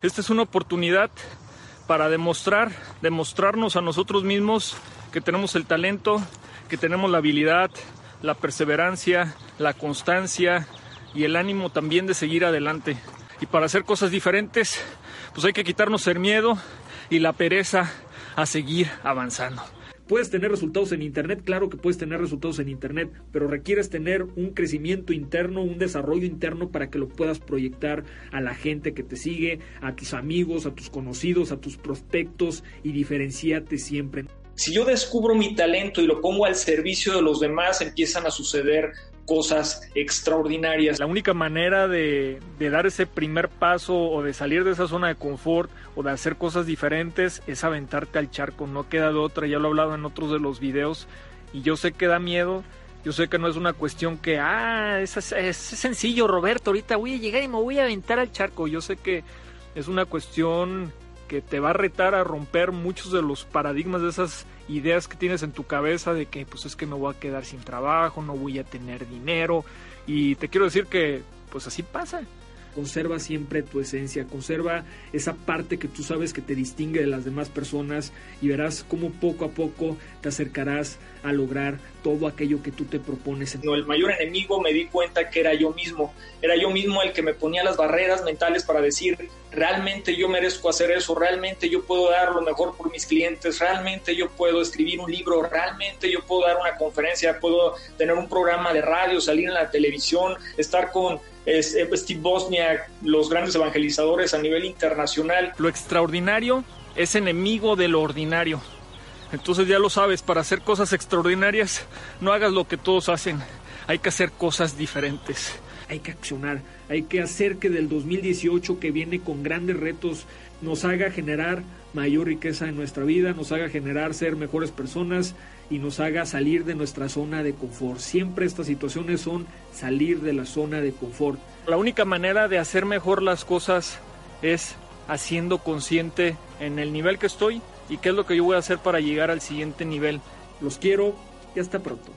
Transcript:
Esta es una oportunidad para demostrar, demostrarnos a nosotros mismos que tenemos el talento, que tenemos la habilidad, la perseverancia, la constancia y el ánimo también de seguir adelante. Y para hacer cosas diferentes, pues hay que quitarnos el miedo y la pereza a seguir avanzando. Puedes tener resultados en Internet, claro que puedes tener resultados en Internet, pero requieres tener un crecimiento interno, un desarrollo interno para que lo puedas proyectar a la gente que te sigue, a tus amigos, a tus conocidos, a tus prospectos y diferenciate siempre. Si yo descubro mi talento y lo pongo al servicio de los demás, empiezan a suceder cosas extraordinarias. La única manera de, dar ese primer paso o de salir de esa zona de confort o de hacer cosas diferentes es aventarte al charco, no queda de otra, ya lo he hablado en otros de los videos y yo sé que da miedo, yo sé que no es una cuestión que, ah, es, es, sencillo Roberto, ahorita voy a llegar y me voy a aventar al charco, yo sé que es una cuestión que te va a retar a romper muchos de los paradigmas de esas ideas que tienes en tu cabeza de que pues es que me voy a quedar sin trabajo, no voy a tener dinero y te quiero decir que pues así pasa. Conserva siempre tu esencia, conserva esa parte que tú sabes que te distingue de las demás personas y verás cómo poco a poco te acercarás a lograr todo aquello que tú te propones. El mayor enemigo me di cuenta que era yo mismo, era yo mismo el que me ponía las barreras mentales para decir, realmente yo merezco hacer eso, realmente yo puedo dar lo mejor por mis clientes, realmente yo puedo escribir un libro, realmente yo puedo dar una conferencia, puedo tener un programa de radio, salir en la televisión, estar con eh, Steve Bosniak, los grandes evangelizadores a nivel internacional. Lo extraordinario es enemigo de lo ordinario. Entonces ya lo sabes, para hacer cosas extraordinarias no hagas lo que todos hacen, hay que hacer cosas diferentes. Hay que accionar, hay que hacer que del 2018 que viene con grandes retos nos haga generar mayor riqueza en nuestra vida, nos haga generar ser mejores personas y nos haga salir de nuestra zona de confort. Siempre estas situaciones son salir de la zona de confort. La única manera de hacer mejor las cosas es haciendo consciente en el nivel que estoy y qué es lo que yo voy a hacer para llegar al siguiente nivel. Los quiero y hasta pronto.